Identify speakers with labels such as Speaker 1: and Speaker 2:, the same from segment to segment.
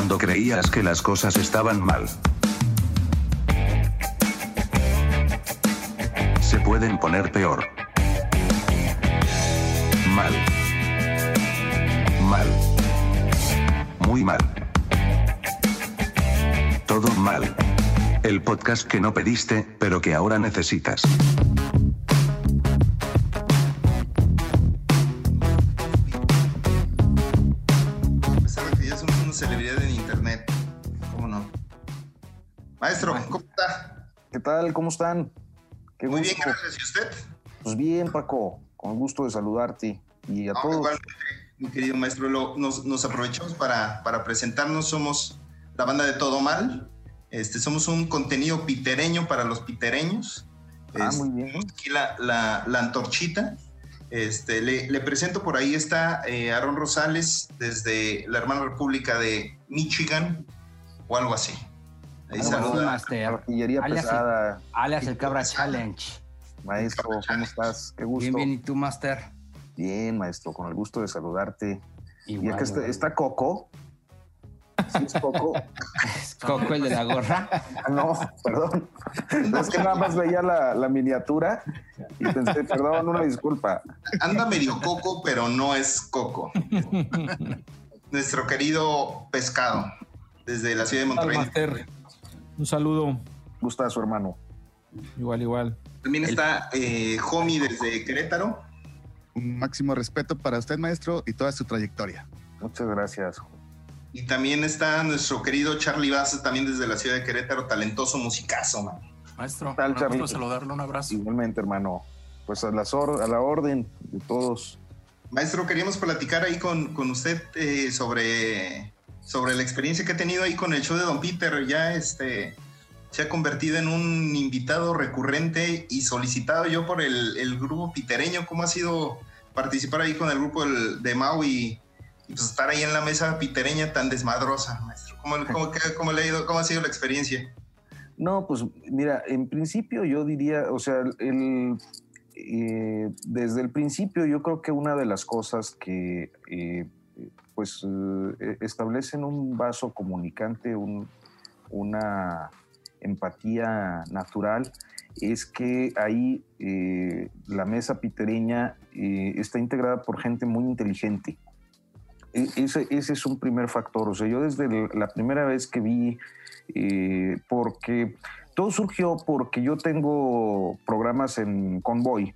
Speaker 1: cuando creías que las cosas estaban mal. Se pueden poner peor. Mal. Mal. Muy mal. Todo mal. El podcast que no pediste, pero que ahora necesitas.
Speaker 2: Tal? ¿Cómo están? Qué
Speaker 3: Muy bien, gracias. ¿Y usted?
Speaker 2: Pues bien, Paco, con gusto de saludarte y a
Speaker 3: No,
Speaker 2: todos.
Speaker 3: igualmente, mi querido maestro, lo- nos, nos aprovechamos para, para presentarnos. Somos la banda de Todo Mal. Este, somos un contenido pitereño para los pitereños.
Speaker 2: Ah,
Speaker 3: Este,
Speaker 2: muy bien.
Speaker 3: tenemos Aquí la, la- la antorchita. Este, le, le presento por ahí está eh, Aaron Rosales desde la hermana república de Michigan o algo así. Ahí saluda.
Speaker 4: Master.
Speaker 2: Artillería
Speaker 4: alias,
Speaker 2: pesada,
Speaker 4: alias el Cabra Challenge.
Speaker 2: maestro, ¿cómo estás? Qué gusto.
Speaker 4: Bien, bien, ¿y tú, Master?
Speaker 2: Bien, maestro, con el gusto de saludarte. y
Speaker 4: Igual,
Speaker 2: acá está,
Speaker 4: igual.
Speaker 2: está Coco. ¿Sí es Coco?
Speaker 4: Es Coco, el de la gorra.
Speaker 2: No, perdón. Es que nada más veía la, la miniatura y pensé, perdón, una disculpa.
Speaker 3: Anda medio coco, pero no es coco. Nuestro querido pescado, desde la ciudad de Monterrey.
Speaker 5: Un saludo.
Speaker 2: Gusta a su hermano.
Speaker 5: Igual, igual.
Speaker 3: También está eh, Homie desde Querétaro.
Speaker 6: Un máximo respeto para usted, maestro, y toda su trayectoria.
Speaker 2: Muchas gracias.
Speaker 3: Y también está nuestro querido Charlie Bass, también desde la ciudad de Querétaro, talentoso musicazo, man.
Speaker 7: Maestro,
Speaker 2: tal,
Speaker 7: un saludarle, un abrazo.
Speaker 2: Igualmente, hermano. Pues a, las a la orden de todos.
Speaker 3: Maestro, queríamos platicar ahí con, con usted eh, sobre, sobre la experiencia que ha tenido ahí con el show de Don Peter. Ya este se ha convertido en un invitado recurrente y solicitado yo por el, el grupo pitereño. ¿Cómo ha sido participar ahí con el grupo del- de Mau y, pues estar ahí en la mesa pitereña tan desmadrosa, maestro? ¿Cómo, cómo, cómo le ha ido, ¿Cómo ha sido la experiencia?
Speaker 2: No, pues mira, en principio yo diría, o sea, el, eh, desde el principio yo creo que una de las cosas que eh, pues eh, establecen un vaso comunicante, un- una empatía natural, es que ahí eh, la mesa pitereña eh, está integrada por gente muy inteligente. E- Ese, ese es un primer factor. O sea, yo desde la primera vez que vi porque todo surgió porque yo tengo programas en Convoy,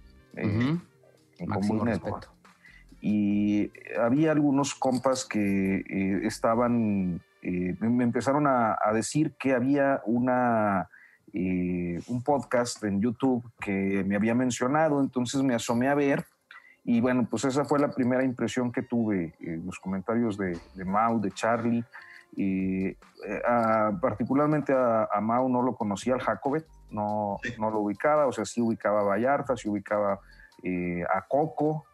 Speaker 2: en Convoy Network. Y había algunos compas que eh, estaban, eh, me empezaron a, a decir que había una, eh, un podcast en YouTube que me había mencionado, entonces me asomé a ver y bueno, pues esa fue la primera impresión que tuve, eh, los comentarios de, de Mau, de Charlie. Y, a- particularmente a, a Mau no lo conocía, al Jacobet, no, no lo ubicaba, o sea, sí ubicaba a Vallarta, sí ubicaba a Coco,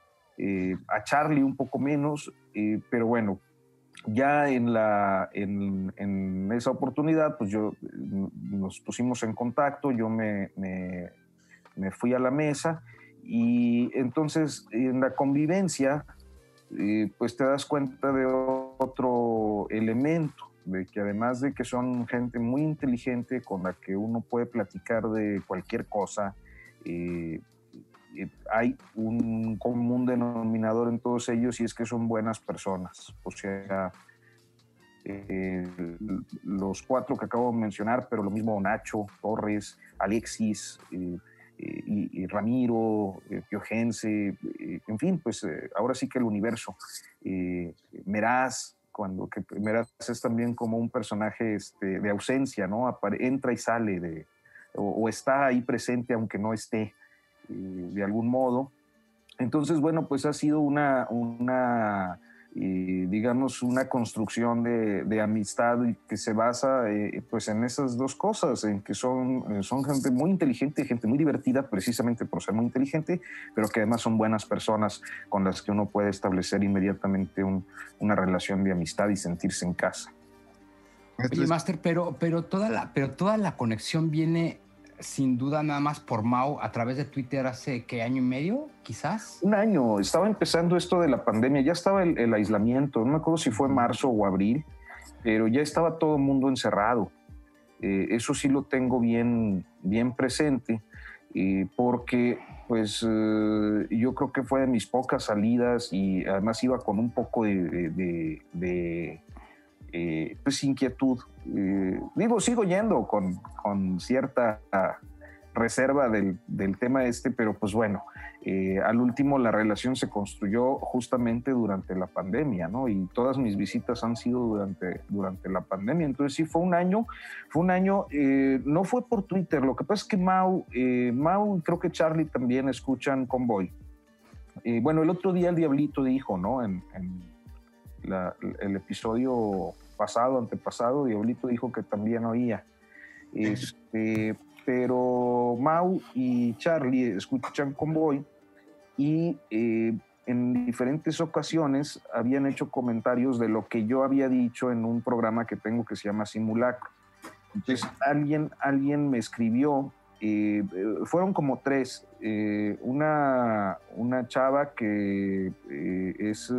Speaker 2: eh, a Charlie un poco menos, eh, pero bueno, ya en, la, en, en esa oportunidad, pues yo eh, nos pusimos en contacto, yo me, me, fui a la mesa y entonces en la convivencia, eh, pues te das cuenta de otro elemento, de que además de que son gente muy inteligente con la que uno puede platicar de cualquier cosa, eh, hay un común denominador en todos ellos y es que son buenas personas. O sea, eh, los cuatro que acabo de mencionar, pero lo mismo Nacho, Torres, Alexis, eh, eh, y, Ramiro, eh, Piojense, eh, en fin, pues eh, ahora sí que el universo. Eh, Meraz, cuando que Meraz es también como un personaje este, de ausencia, ¿no? Entra y sale de, o, está ahí presente aunque no esté eh, de algún modo. Entonces, bueno, pues ha sido una, una eh, digamos, una construcción de, de amistad que se basa eh, pues en esas dos cosas, en que son, eh, son gente muy inteligente, gente muy divertida precisamente por ser muy inteligente, pero que además son buenas personas con las que uno puede establecer inmediatamente un- una relación de amistad y sentirse en casa.
Speaker 4: Oye, Master, pero, pero, toda la, pero toda la conexión viene sin duda nada más por Mau a través de Twitter hace, ¿qué, año y medio, quizás?
Speaker 2: Un año, estaba empezando esto de la pandemia, ya estaba el, el aislamiento, no me acuerdo si fue marzo o abril, pero ya estaba todo el mundo encerrado. Eh, eso sí lo tengo bien, bien presente, eh, porque pues eh, yo creo que fue de mis pocas salidas y además iba con un poco de, de, de, eh, pues inquietud. Eh, digo, sigo yendo con, con cierta reserva del, del, tema este, pero pues bueno, eh, al último la relación se construyó justamente durante la pandemia, ¿no? Y todas mis visitas han sido durante, durante la pandemia. Entonces sí, fue un año, fue un año, eh, no fue por Twitter, lo que pasa es que Mau, eh, Mau y creo que Charlie también escuchan Convoy. Eh, bueno, el otro día el Diablito dijo, ¿no? En, en la, el episodio pasado, antepasado, Diablito dijo que también oía. Este, pero Mau y Charlie escuchan Convoy y eh, en diferentes ocasiones habían hecho comentarios de lo que yo había dicho en un programa que tengo que se llama Simulacro. Entonces alguien, alguien me escribió, eh, fueron como tres, eh, una, una chava que eh, es,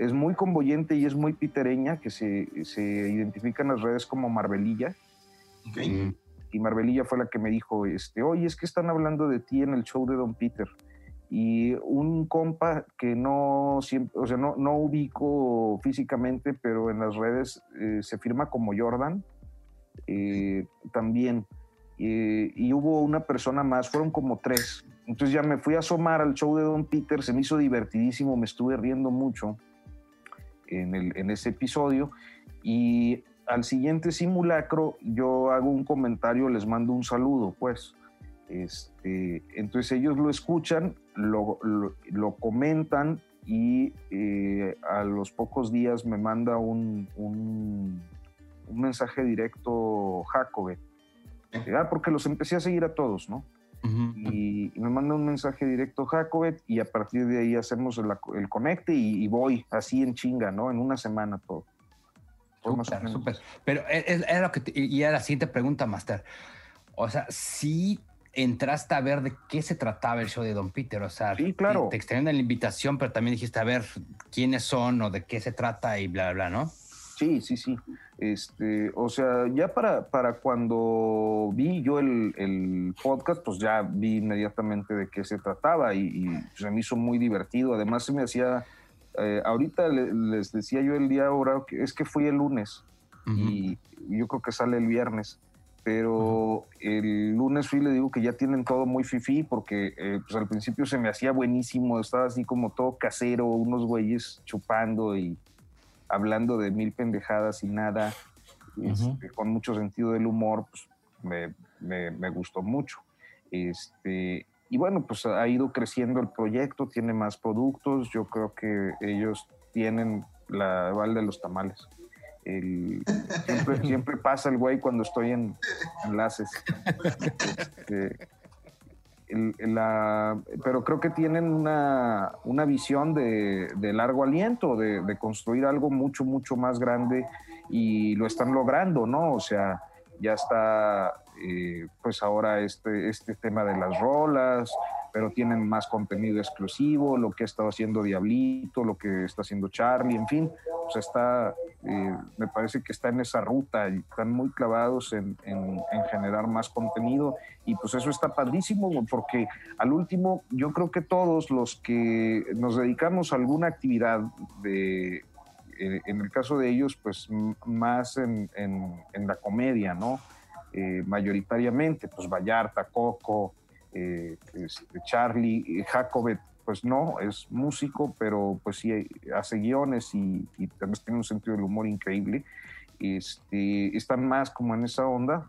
Speaker 2: es muy convoyente y es muy pitereña, que se, se identifica en las redes como Marvelilla.
Speaker 3: Okay.
Speaker 2: Y Marbelilla fue la que me dijo, este, oye, es que están hablando de ti en el show de Don Peter. Y un compa que no siempre, o sea, no, no ubico físicamente, pero en las redes eh, se firma como Jordan, eh, también. Eh, y hubo una persona más, fueron como tres. Entonces ya me fui a asomar al show de Don Peter, se me hizo divertidísimo, me estuve riendo mucho en, el, en ese episodio. Y al siguiente simulacro yo hago un comentario, les mando un saludo, pues. Este, entonces ellos lo escuchan, lo, lo, lo comentan y eh, a los pocos días me manda un, un, un mensaje directo Jacobet. Ah, porque los empecé a seguir a todos, ¿no? Uh -huh. y, y, me manda un mensaje directo Jacobet y a partir de ahí hacemos el, el conecte y, y voy así en chinga, ¿no? En una semana todo.
Speaker 4: Súper, súper. Pero era lo que te, y era la siguiente pregunta, Master. O sea, sí entraste a ver de qué se trataba el show de Don Peter. O sea,
Speaker 2: sí, claro.
Speaker 4: te, te extendieron la invitación, pero también dijiste a ver quiénes son o de qué se trata y bla, bla, bla, ¿no?
Speaker 2: Sí, sí, sí. Este, o sea, ya para, para cuando vi yo el, el, podcast, pues ya vi inmediatamente de qué se trataba y, y se me hizo muy divertido. Además, se me hacía eh, ahorita le, les decía yo el día ahora es que fui el lunes uh -huh. y yo creo que sale el viernes, pero uh -huh. el lunes fui y le digo que ya tienen todo muy fifi porque eh, pues al principio se me hacía buenísimo, estaba así como todo casero, unos güeyes chupando y hablando de mil pendejadas y nada, uh -huh. este, con mucho sentido del humor, pues me, me, me gustó mucho. Este, y bueno, pues ha ido creciendo el proyecto, tiene más productos, yo creo que ellos tienen la val de los tamales. El, siempre, siempre, pasa el güey cuando estoy en enlaces. Este, pero creo que tienen una, una visión de, de largo aliento, de, de, construir algo mucho, mucho más grande y lo están logrando, ¿no? O sea, ya está eh, pues ahora este, este tema de las rolas, pero tienen más contenido exclusivo, lo que ha estado haciendo Diablito, lo que está haciendo Charlie, en fin, pues está, eh, me parece que está en esa ruta y están muy clavados en, en, en, generar más contenido y pues eso está padrísimo porque al último yo creo que todos los que nos dedicamos a alguna actividad de, eh, en el caso de ellos, pues más en, en, en la comedia, ¿no? Eh, mayoritariamente, pues Vallarta, Coco, eh, este, Charlie, eh, Jacobet, pues no, es músico, pero pues sí hace guiones y, y tiene un sentido del humor increíble. Este, están más como en esa onda,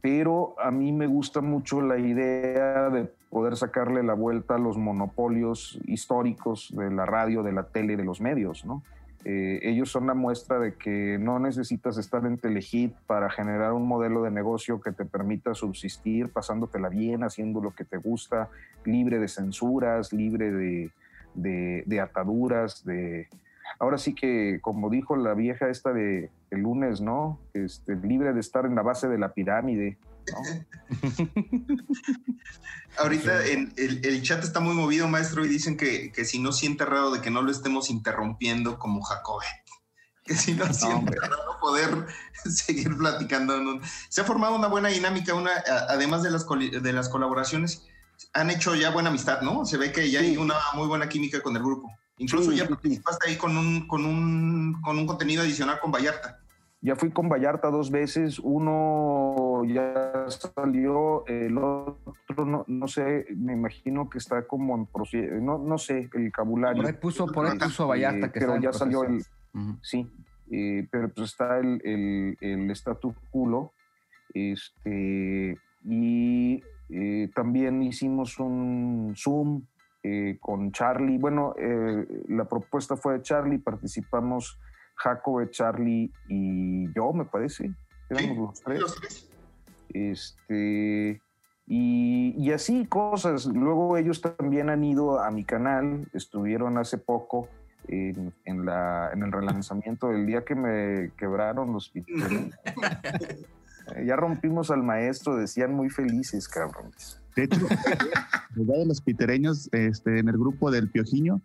Speaker 2: pero a mí me gusta mucho la idea de poder sacarle la vuelta a los monopolios históricos de la radio, de la tele, de los medios, ¿no? Eh, ellos son la muestra de que no necesitas estar en Telehit para generar un modelo de negocio que te permita subsistir pasándotela bien, haciendo lo que te gusta, libre de censuras, libre de, de, de ataduras, de... Ahora sí que, como dijo la vieja esta de el lunes, ¿no? Este, libre de estar en la base de la pirámide, ¿no?
Speaker 3: Ahorita en el, el, chat está muy movido, maestro, y dicen que, que, si no siente raro de que no lo estemos interrumpiendo como Jacobet. que si no, no, poder seguir platicando. Se ha formado una buena dinámica, una, además de las, de las colaboraciones, han hecho ya buena amistad, ¿no? Se ve que ya hay una muy buena química con el grupo. Incluso ya participaste ahí con un, con, un, con un contenido adicional con Vallarta.
Speaker 2: Ya fui con Vallarta dos veces, uno ya salió, el otro no, no sé, me imagino que está como en proceso, no, no sé, el cabulario.
Speaker 4: Por ahí puso, por ahí puso Vallarta
Speaker 2: eh, que Pero ya salió el, sí, eh, pero pues está el, el, el statu culo, este, y eh, también hicimos un Zoom con Charlie, bueno, la propuesta fue de Charlie, participamos Jacob, Charlie y yo, me parece. Éramos los tres. Este, y, así cosas. Luego ellos también han ido a mi canal, estuvieron hace poco en, la, en el relanzamiento del día que me quebraron los pitereños. ya rompimos al maestro, decían muy felices, cabrones.
Speaker 6: De hecho, la de los pitereños este, en el grupo del Piojiño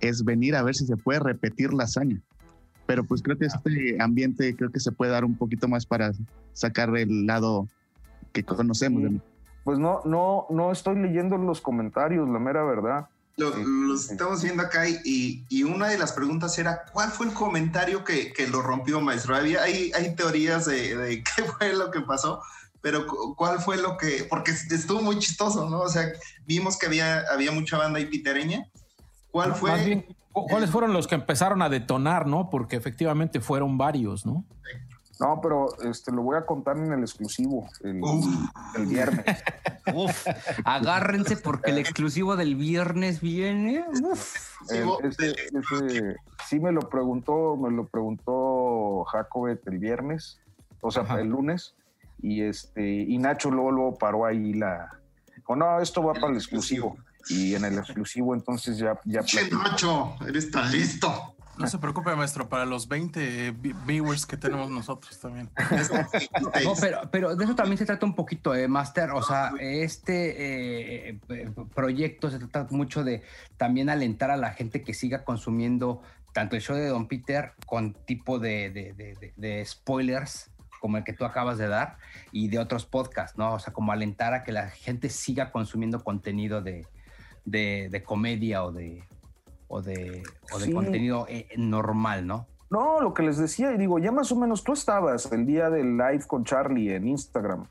Speaker 6: es venir a ver si se puede repetir la hazaña pero pues creo que este ambiente creo que se puede dar un poquito más para sacar el lado que conocemos.
Speaker 2: Pues no, no, no estoy leyendo los comentarios, la mera verdad.
Speaker 3: los estamos viendo acá y, y, una de las preguntas era, ¿cuál fue el comentario que, que lo rompió, maestro? Había, hay, hay teorías de, de, qué fue lo que pasó, pero ¿cuál fue lo que...? Porque estuvo muy chistoso, ¿no? O sea, vimos que había, había mucha banda ahí pitereña. ¿Cuál fue...?
Speaker 5: ¿Cuáles fueron los que empezaron a detonar, no? Porque efectivamente fueron varios, ¿no?
Speaker 2: No, pero este lo voy a contar en el exclusivo el, viernes.
Speaker 4: Uf, agárrense porque el exclusivo del viernes viene. Uf.
Speaker 2: sí me lo preguntó, me lo preguntó Jacobet el viernes, o sea, el lunes, y este y Nacho luego, paró ahí la. Dijo, no, esto va para el exclusivo y en el exclusivo entonces ya... ya
Speaker 3: Nacho, eres tan listo.
Speaker 7: No se preocupe, maestro, para los 20 viewers que tenemos nosotros también.
Speaker 4: no, pero, pero de eso también se trata un poquito, eh, Master. O sea, este eh, proyecto se trata mucho de también alentar a la gente que siga consumiendo tanto el show de Don Peter con tipo de, de, de spoilers como el que tú acabas de dar y de otros podcasts, ¿no? O sea, como alentar a que la gente siga consumiendo contenido de, de, comedia o de, o de, o de contenido eh, normal, ¿no?
Speaker 2: No, lo que les decía, y digo, ya más o menos tú estabas el día del live con Charlie en Instagram.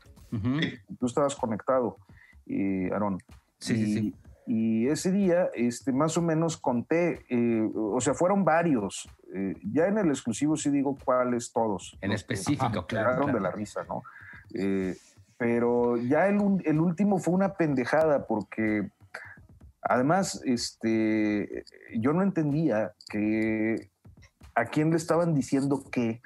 Speaker 2: Tú estabas conectado, y Aaron.
Speaker 4: Sí, sí, sí.
Speaker 2: Y ese día, este, más o menos conté, eh, o sea, fueron varios. Eh, ya en el exclusivo sí digo cuáles todos.
Speaker 4: En específico, claro.
Speaker 2: de la risa, ¿no? pero ya el, el, último fue una pendejada porque Además, este, yo no entendía que a quién le estaban diciendo qué,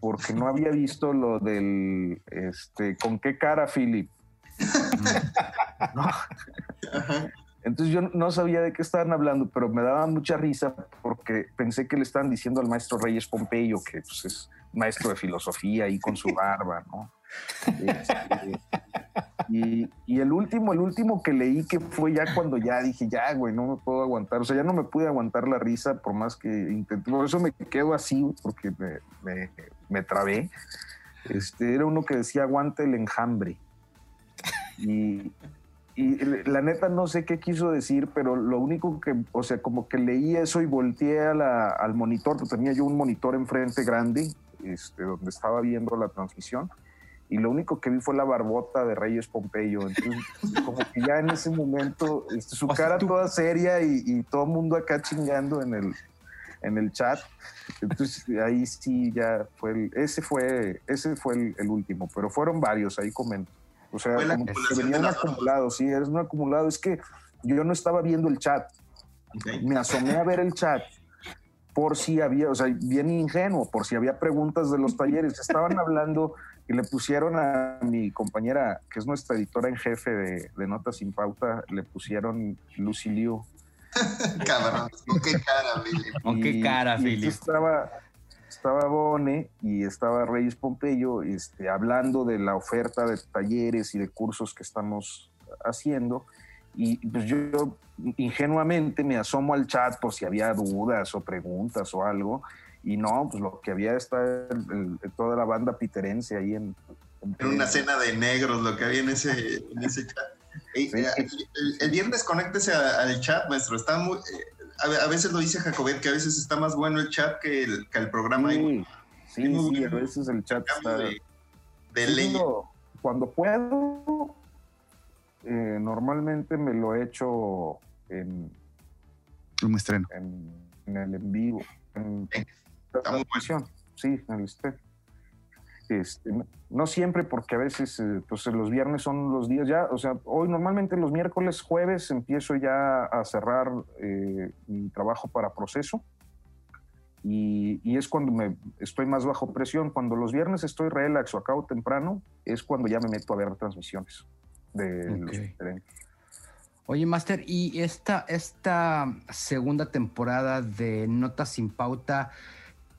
Speaker 2: porque no había visto lo del, este, con qué cara, Philip. Entonces yo no sabía de qué estaban hablando, pero me daba mucha risa porque pensé que le estaban diciendo al maestro Reyes Pompeyo, que pues, es maestro de filosofía y con su barba, ¿no? Este, y, el último, el último que leí que fue ya cuando ya dije, ya, güey, no me puedo aguantar. O sea, ya no me pude aguantar la risa por más que intenté. Por eso me quedo así, porque me, me, trabé. Este, era uno que decía, aguante el enjambre. Y, y la neta no sé qué quiso decir, pero lo único que, o sea, como que leí eso y volteé al monitor, pues tenía yo un monitor enfrente grande, este, donde estaba viendo la transmisión y lo único que vi fue la barbota de Reyes Pompeyo. Entonces, como que ya en ese momento, este, su cara toda seria y, todo el mundo acá chingando en el, en el chat. Entonces ahí sí ya fue el, ese fue, ese fue el, último, pero fueron varios, ahí comento. O sea, como que venían acumulados, sí, es un acumulado. Es que yo no estaba viendo el chat. Me asomé a ver el chat por si había, o sea, bien ingenuo, por si había preguntas de los talleres. Estaban hablando y le pusieron a mi compañera, que es nuestra editora en jefe de, Notas sin Pauta, le pusieron Lucy Liu.
Speaker 3: Cabrón, con qué cara, Billy.
Speaker 4: Con qué cara, Billy.
Speaker 2: Estaba, estaba Bone y estaba Reyes Pompeyo este, hablando de la oferta de talleres y de cursos que estamos haciendo. Y pues yo ingenuamente me asomo al chat por si había dudas o preguntas o algo y no, pues lo que había está toda la banda piterense ahí en...
Speaker 3: en una cena de negros lo que había en ese, en ese chat. Eh, el, viernes conéctese al chat, maestro. Está muy, eh, a, veces lo dice Jacobet, que a veces está más bueno el chat que el, que el programa.
Speaker 2: Sí, sí, sí, a veces el chat está... De, Cuando, puedo, eh, normalmente me lo echo en...
Speaker 6: Un estreno.
Speaker 2: En, el en vivo. En, Sí, en el este, no siempre, porque a veces eh, pues, los viernes son los días ya, o sea, hoy normalmente los miércoles, jueves empiezo ya a cerrar eh, mi trabajo para proceso y, es cuando me estoy más bajo presión. Cuando los viernes estoy relax o acabo temprano, es cuando ya me meto a ver transmisiones de los
Speaker 4: Oye, Master, y esta, esta segunda temporada de Notas sin Pauta,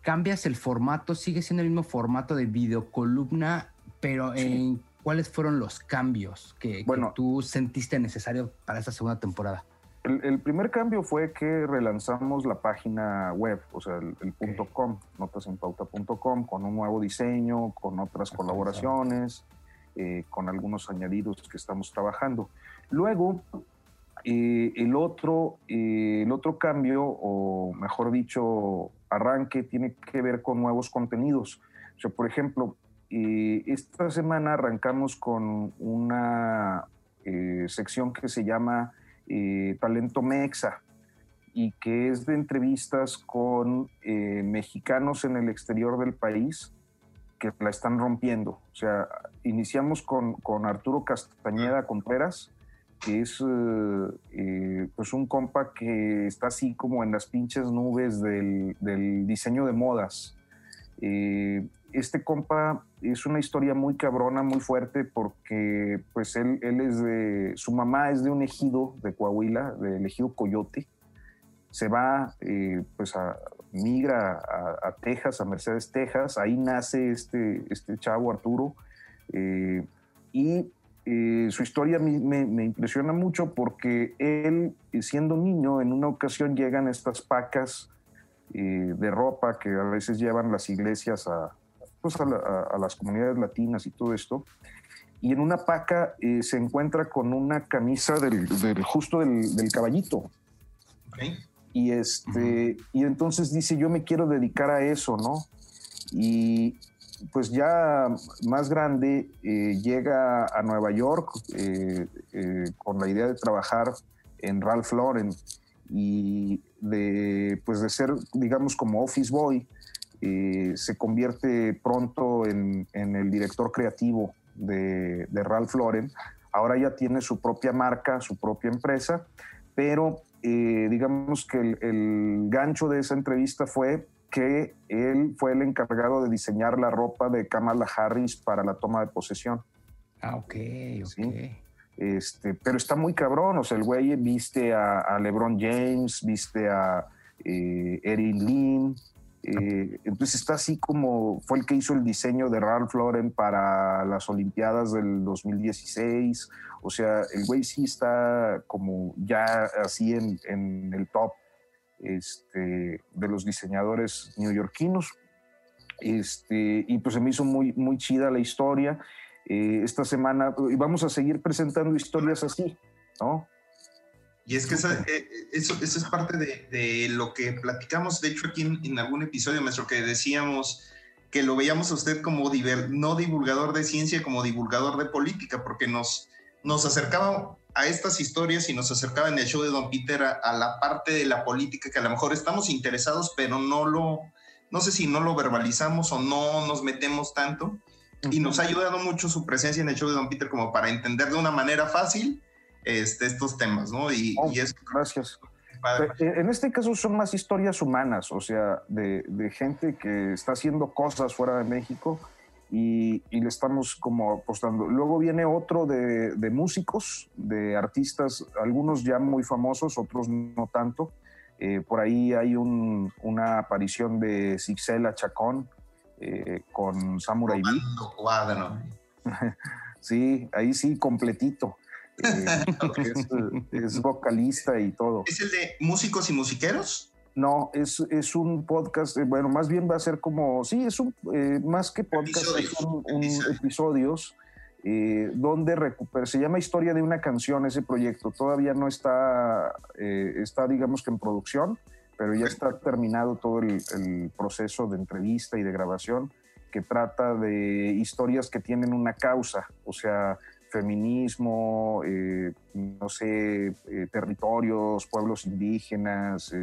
Speaker 4: cambias el formato, sigue siendo el mismo formato de videocolumna, pero en cuáles fueron los cambios que, tú sentiste necesario para esta segunda temporada.
Speaker 2: El, primer cambio fue que relanzamos la página web, o sea, el, punto .com, notasenpauta.com, con un nuevo diseño, con otras colaboraciones, eh, con algunos añadidos que estamos trabajando. Luego, eh, el, otro, eh, el otro cambio, o mejor dicho, arranque tiene que ver con nuevos contenidos. Por ejemplo, esta semana arrancamos con una sección que se llama Talento Mexa y que es de entrevistas con mexicanos en el exterior del país que la están rompiendo. O sea, iniciamos con, con Arturo Castañeda Contreras, que es eh, eh, pues un compa que está así como en las pinches nubes del, diseño de modas. Eh, este compa es una historia muy cabrona, muy fuerte, porque pues él, él, es de, su mamá es de un ejido de Coahuila, del ejido Coyote. Se va, pues a, migra a, a, Texas, a Mercedes, Texas. Ahí nace este, este chavo Arturo. y eh, su historia me, impresiona mucho porque él, eh, siendo niño, en una ocasión llegan estas pacas eh, de ropa que a veces llevan las iglesias a, pues a, las comunidades latinas y todo esto. Y en una paca se encuentra con una camisa del, justo del, del caballito. Y, este, y entonces dice, yo me quiero dedicar a eso, ¿no? Y, pues ya más grande eh, llega a Nueva York eh, eh, con la idea de trabajar en Ralph Lauren y de, pues de ser, digamos, como office boy, se convierte pronto en, el director creativo de, Ralph Lauren. Ahora ya tiene su propia marca, su propia empresa, pero digamos que el gancho de esa entrevista fue que él fue el encargado de diseñar la ropa de Kamala Harris para la toma de posesión.
Speaker 4: Ah, ok, ok.
Speaker 2: Este, pero está muy cabrón, o sea, el güey viste a, LeBron James, viste a eh, Erin Lynn, eh, entonces está así como fue el que hizo el diseño de Ralph Lauren para las Olimpiadas del 2016. O sea, el güey sí está como ya así en, en el top este, de los diseñadores neoyorquinos. Este, y pues se me hizo muy, muy chida la historia. Eh, esta semana, y vamos a seguir presentando historias así, ¿no?
Speaker 3: Y es que eh, eso, eso, es parte de, de, lo que platicamos, de hecho, aquí en, algún episodio, nuestro que decíamos que lo veíamos a usted como no divulgador de ciencia, como divulgador de política, porque nos, nos acercaba a estas historias y nos acercaba en el show de Don Peter a, la parte de la política que a lo mejor estamos interesados, pero no lo, no sé si no lo verbalizamos o no nos metemos tanto. Y nos ha ayudado mucho su presencia en el show de Don Peter como para entender de una manera fácil este, estos temas, ¿no? Y,
Speaker 2: oh, Gracias. Eh, en este caso son más historias humanas, o sea, de, de gente que está haciendo cosas fuera de México y, le estamos como apostando. Luego viene otro de, músicos, de artistas, algunos ya muy famosos, otros no tanto. Eh, por ahí hay una aparición de Sixela Chacón eh, con Samurai B. sí, ahí sí, completito. Eh, es, vocalista y todo.
Speaker 3: ¿Es el de músicos y musiqueros?
Speaker 2: No, es, es un podcast, eh, bueno, más bien va a ser como, sí, es un, eh, más que podcast, son un, episodios. eh, donde recupera, se llama Historia de una canción ese proyecto, todavía no está, está digamos que en producción, pero ya está terminado todo el, el, proceso de entrevista y de grabación que trata de historias que tienen una causa, o sea, feminismo, no sé, territorios, pueblos indígenas,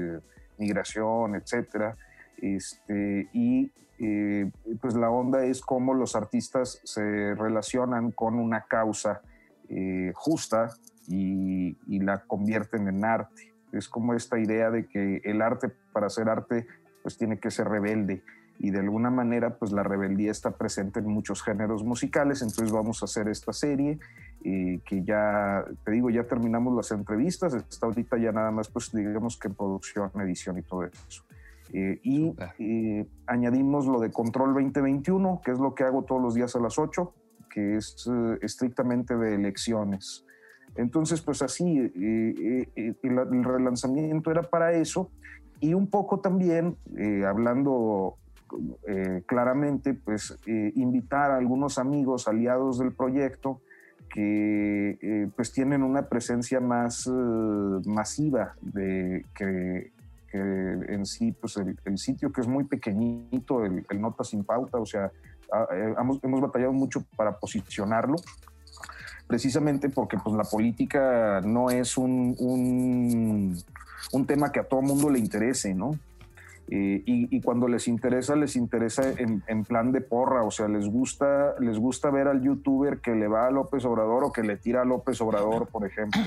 Speaker 2: migración, etcétera. Este, y eh, pues la onda es cómo los artistas se relacionan con una causa eh, justa y, la convierten en arte. Es como esta idea de que el arte, para ser arte, pues tiene que ser rebelde. Y de alguna manera, pues la rebeldía está presente en muchos géneros musicales. Entonces vamos a hacer esta serie eh, que ya, te digo, ya terminamos las entrevistas, está ahorita ya nada más, pues digamos que en producción, edición y todo eso. Eh, y eh, añadimos lo de Control 2021, que es lo que hago todos los días a las 8, que es estrictamente de elecciones. Entonces, pues así, el, relanzamiento era para eso y un poco también, hablando claramente, pues invitar a algunos amigos aliados del proyecto que eh, pues tienen una presencia más eh, masiva de que, en sí pues el, sitio que es muy pequeñito el, nota sin pauta o sea eh, hemos, batallado mucho para posicionarlo precisamente porque pues la política no es un, un, un tema que a todo mundo le interese no eh, y, cuando les interesa, les interesa en, plan de porra, o sea, les gusta, les gusta ver al youtuber que le va a López Obrador o que le tira a López Obrador, por ejemplo.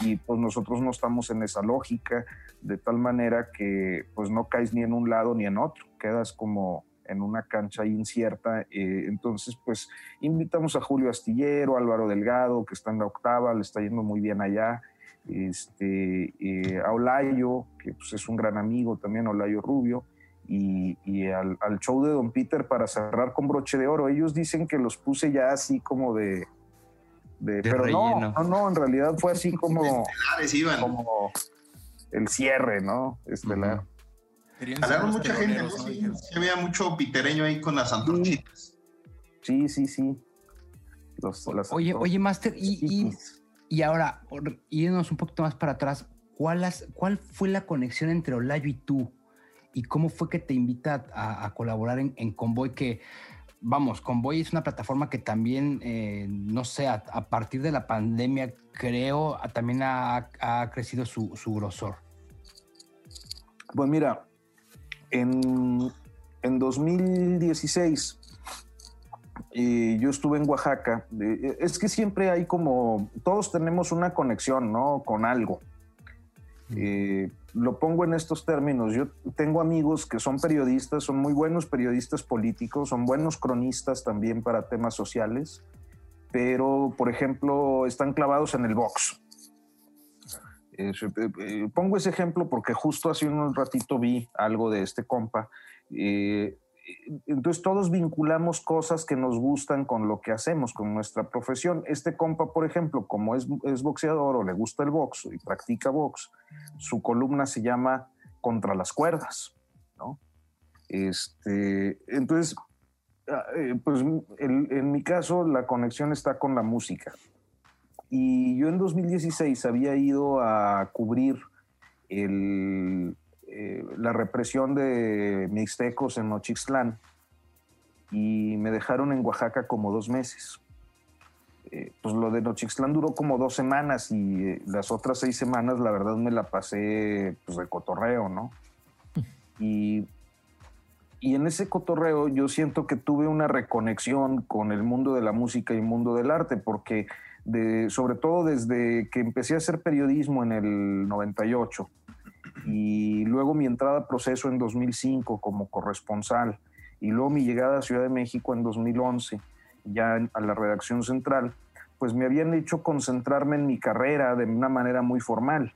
Speaker 2: Y pues nosotros no estamos en esa lógica, de tal manera que pues no caes ni en un lado ni en otro, quedas como en una cancha incierta. Eh, entonces, pues invitamos a Julio Astillero, Álvaro Delgado, que está en la octava, le está yendo muy bien allá este, eh, a Olayo, que pues, es un gran amigo también, Olayo Rubio, y, al, show de Don Peter para cerrar con broche de oro. Ellos dicen que los puse ya así como de... pero no, no, no, en realidad fue así como, como el cierre, ¿no? Estelar.
Speaker 3: Hablaron mucha gente, ¿no? Sí, había mucho pitereño ahí con las antorchitas.
Speaker 2: Sí, sí, sí.
Speaker 4: oye, oye, Master, y, y ahora, yéndonos un poquito más para atrás, ¿cuál, ¿cuál fue la conexión entre Olayo y tú? ¿Y cómo fue que te invita a, colaborar en, Convoy? Que, vamos, Convoy es una plataforma que también, eh, no sé, a, partir de la pandemia, creo, también ha, crecido su, su, grosor.
Speaker 2: Pues mira, en, en 2016 yo estuve en Oaxaca. E, es que siempre hay como, todos tenemos una conexión, ¿no? Con algo. Eh, lo pongo en estos términos. Yo tengo amigos que son periodistas, son muy buenos periodistas políticos, son buenos cronistas también para temas sociales, pero, por ejemplo, están clavados en el box. Eh, eh, pongo ese ejemplo porque justo hace un ratito vi algo de este compa entonces todos vinculamos cosas que nos gustan con lo que hacemos, con nuestra profesión. Este compa, por ejemplo, como es, boxeador o le gusta el box y practica box, su columna se llama Contra las cuerdas, ¿no? Este, entonces, ah, eh, pues en mi caso la conexión está con la música. Y yo en 2016 había ido a cubrir el, eh, la represión de mixtecos en Nochixtlán y me dejaron en Oaxaca como dos meses. Eh, pues lo de Nochixtlán duró como dos semanas y eh, las otras seis semanas la verdad me la pasé pues de cotorreo, ¿no? Y, y en ese cotorreo yo siento que tuve una reconexión con el mundo de la música y el mundo del arte porque de, sobre todo desde que empecé a hacer periodismo en el 98 y luego mi entrada a proceso en 2005 como corresponsal y luego mi llegada a Ciudad de México en 2011 ya a la redacción central, pues me habían hecho concentrarme en mi carrera de una manera muy formal.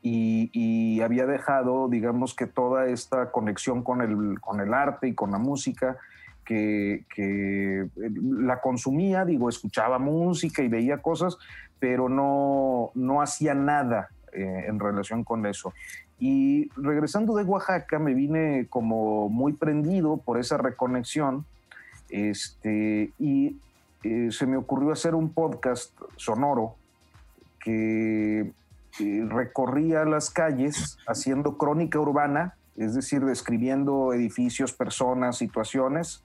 Speaker 2: Y, había dejado, digamos que toda esta conexión con el, con el arte y con la música, que, que, la consumía, digo, escuchaba música y veía cosas, pero no, no hacía nada eh, en relación con eso. Y regresando de Oaxaca me vine como muy prendido por esa reconexión este, y eh, se me ocurrió hacer un podcast sonoro que recorría las calles haciendo crónica urbana, es decir, describiendo edificios, personas, situaciones,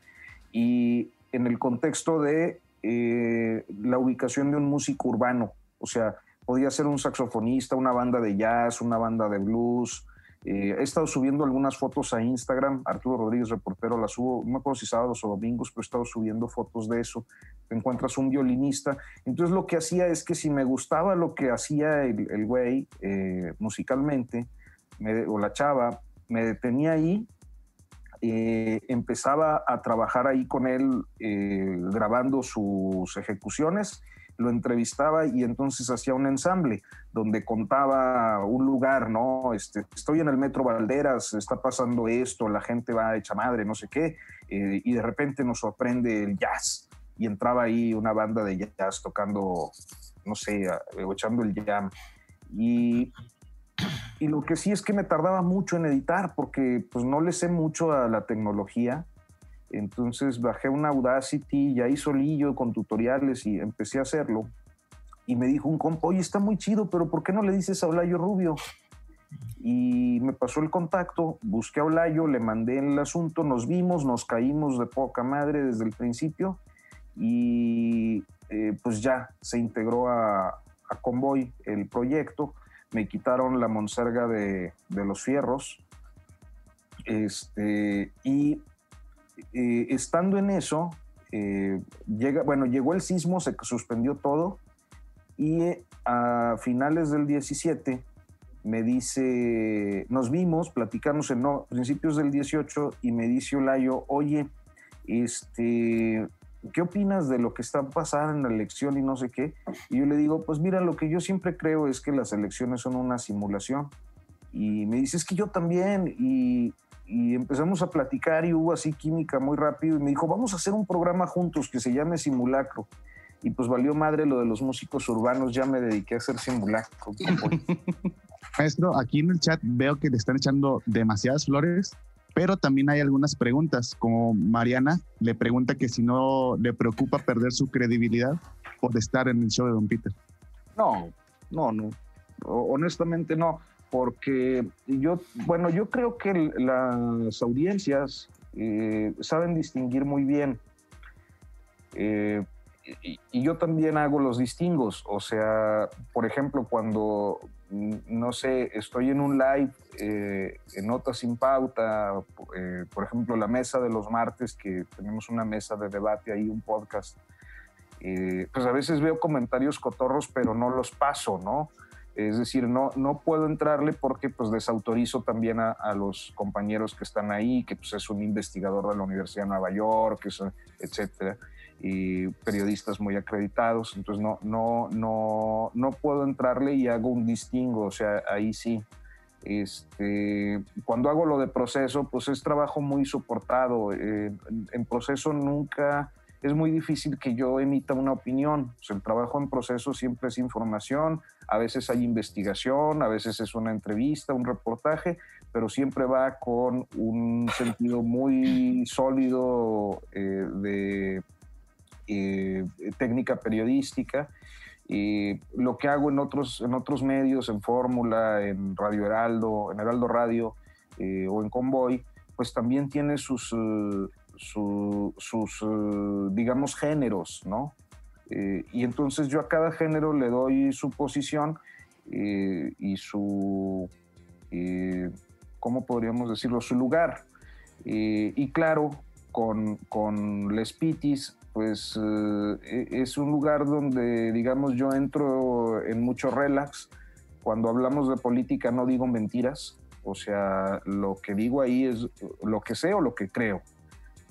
Speaker 2: y en el contexto de eh, la ubicación de un músico urbano, o sea, podía ser un saxofonista, una banda de jazz, una banda de blues. Eh, he estado subiendo algunas fotos a Instagram, Arturo Rodríguez, reportero, las subo, no me acuerdo si sábados o domingos, pero he estado subiendo fotos de eso. Te encuentras un violinista. Entonces lo que hacía es que si me gustaba lo que hacía el, güey eh, musicalmente, o la chava, me detenía ahí eh, empezaba a trabajar ahí con él eh, grabando sus ejecuciones, lo entrevistaba y entonces hacía un ensamble donde contaba un lugar, ¿no? Este, estoy en el Metro Valderas, está pasando esto, la gente va hecha madre, no sé qué, eh, y de repente nos sorprende el jazz y entraba ahí una banda de jazz tocando, no sé, echando el jam. Y y lo que sí es que me tardaba mucho en editar porque pues no le sé mucho a la tecnología. Entonces bajé una Audacity, ya hice solillo con tutoriales y empecé a hacerlo. Y me dijo un compa, oye, está muy chido, pero ¿por qué no le dices a Olayo Rubio? Y me pasó el contacto, busqué a Olayo, le mandé el asunto, nos vimos, nos caímos de poca madre desde el principio y eh, pues ya se integró a, a Convoy el proyecto me quitaron la monserga de, los fierros. Este, y eh, estando en eso, eh, llega, bueno, llegó el sismo, se suspendió todo y a finales del 17 me dice, nos vimos, platicamos en no, principios del 18 y me dice Olayo, oye, este, ¿qué opinas de lo que está pasando en la elección y no sé qué? Y yo le digo, pues mira, lo que yo siempre creo es que las elecciones son una simulación. Y me dice, es que yo también. Y, empezamos a platicar y hubo así química muy rápido. Y me dijo, vamos a hacer un programa juntos que se llame Simulacro. Y pues valió madre lo de los músicos urbanos, ya me dediqué a hacer simulacro.
Speaker 6: Maestro, aquí en el chat veo que le están echando demasiadas flores pero también hay algunas preguntas, como Mariana le pregunta que si no le preocupa perder su credibilidad por estar en el show de Don Peter.
Speaker 2: No, no, no. Honestamente no, porque yo, bueno, yo creo que las audiencias eh, saben distinguir muy bien. Eh, y, yo también hago los distingos. O sea, por ejemplo, cuando no sé, estoy en un live eh, en Notas sin Pauta, por ejemplo, la mesa de los martes, que tenemos una mesa de debate ahí, un podcast, pues a veces veo comentarios cotorros, pero no los paso, ¿no? Es decir, no, no puedo entrarle porque pues desautorizo también a, los compañeros que están ahí, que pues es un investigador de la Universidad de Nueva York, etcétera y periodistas muy acreditados, entonces no, no, no, no puedo entrarle y hago un distingo, o sea, ahí sí. Este, cuando hago lo de proceso, pues es trabajo muy soportado. Eh, en proceso nunca es muy difícil que yo emita una opinión. el trabajo en proceso siempre es información, a veces hay investigación, a veces es una entrevista, un reportaje, pero siempre va con un sentido muy sólido eh, de eh, técnica periodística. y lo que hago en otros, en otros medios, en Fórmula, en Radio Heraldo, en Heraldo Radio eh, o en Convoy, pues también tiene sus, eh, sus digamos, géneros, ¿no? y entonces yo a cada género le doy su posición y su, ¿cómo podríamos decirlo? Su lugar. y claro, con, con Les Pitis pues eh, e, es un lugar donde, digamos, yo entro en mucho relax. Cuando hablamos de política no digo mentiras, o sea, lo que digo ahí es lo que sé o lo que creo,